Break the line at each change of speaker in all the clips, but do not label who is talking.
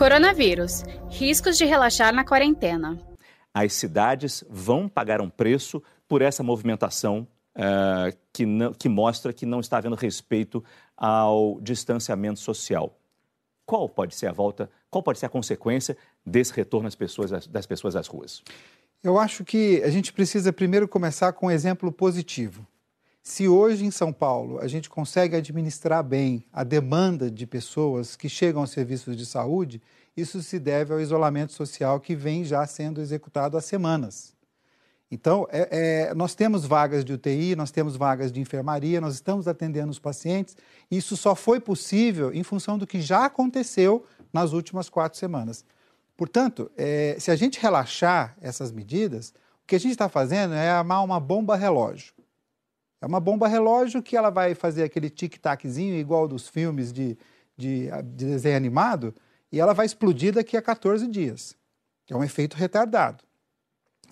Coronavírus. Riscos de relaxar na quarentena.
As cidades vão pagar um preço por essa movimentação uh, que, não, que mostra que não está havendo respeito ao distanciamento social. Qual pode ser a volta, qual pode ser a consequência desse retorno das pessoas, das pessoas às ruas?
Eu acho que a gente precisa primeiro começar com um exemplo positivo. Se hoje em São Paulo a gente consegue administrar bem a demanda de pessoas que chegam aos serviços de saúde, isso se deve ao isolamento social que vem já sendo executado há semanas. Então, é, é, nós temos vagas de UTI, nós temos vagas de enfermaria, nós estamos atendendo os pacientes. Isso só foi possível em função do que já aconteceu nas últimas quatro semanas. Portanto, é, se a gente relaxar essas medidas, o que a gente está fazendo é armar uma bomba relógio. É uma bomba relógio que ela vai fazer aquele tic-taczinho igual dos filmes de, de, de, desenho animado e ela vai explodir daqui a 14 dias. É um efeito retardado.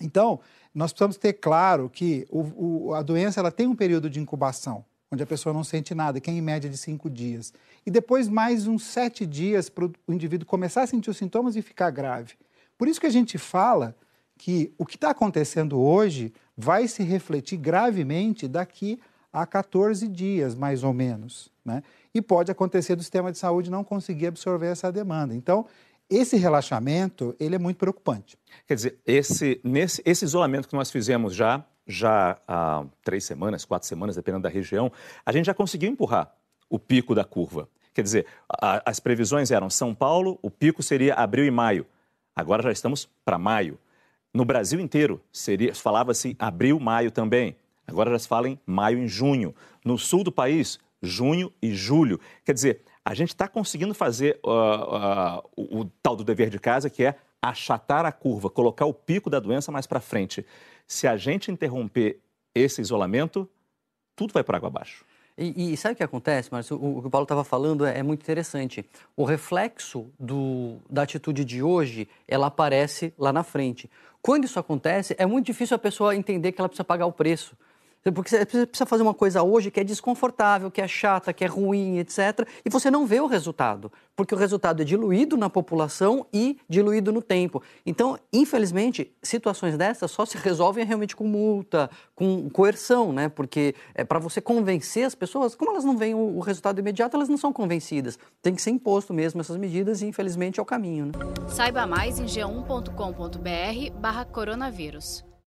Então, nós precisamos ter claro que o, o, a doença ela tem um período de incubação, onde a pessoa não sente nada, que é em média de cinco dias. E depois mais uns sete dias para o indivíduo começar a sentir os sintomas e ficar grave. Por isso que a gente fala que o que está acontecendo hoje vai se refletir gravemente daqui a 14 dias, mais ou menos. Né? E pode acontecer do sistema de saúde não conseguir absorver essa demanda. Então, esse relaxamento ele é muito preocupante.
Quer dizer, esse, nesse, esse isolamento que nós fizemos já, já há três semanas, quatro semanas, dependendo da região, a gente já conseguiu empurrar o pico da curva. Quer dizer, a, as previsões eram São Paulo, o pico seria abril e maio. Agora já estamos para maio. No Brasil inteiro, falava-se abril, maio também. Agora já se fala em maio e junho. No sul do país, junho e julho. Quer dizer, a gente está conseguindo fazer uh, uh, o, o, tal do dever de casa, que é achatar a curva, colocar o pico da doença mais para frente. Se a gente interromper esse isolamento, tudo vai para água abaixo.
E, e, sabe o que acontece, Márcio? O, que o Paulo estava falando é, é, muito interessante. O reflexo do, da atitude de hoje, ela aparece lá na frente. Quando isso acontece, é muito difícil a pessoa entender que ela precisa pagar o preço. Porque você precisa fazer uma coisa hoje que é desconfortável, que é chata, que é ruim, etc. E você não vê o resultado, porque o resultado é diluído na população e diluído no tempo. Então, infelizmente, situações dessas só se resolvem realmente com multa, com coerção, né? Porque é para você convencer as pessoas, como elas não veem o, resultado imediato, elas não são convencidas. Tem que ser imposto mesmo essas medidas e, infelizmente, é o caminho. Né?
Saiba mais em g1.com.br/barra coronavírus.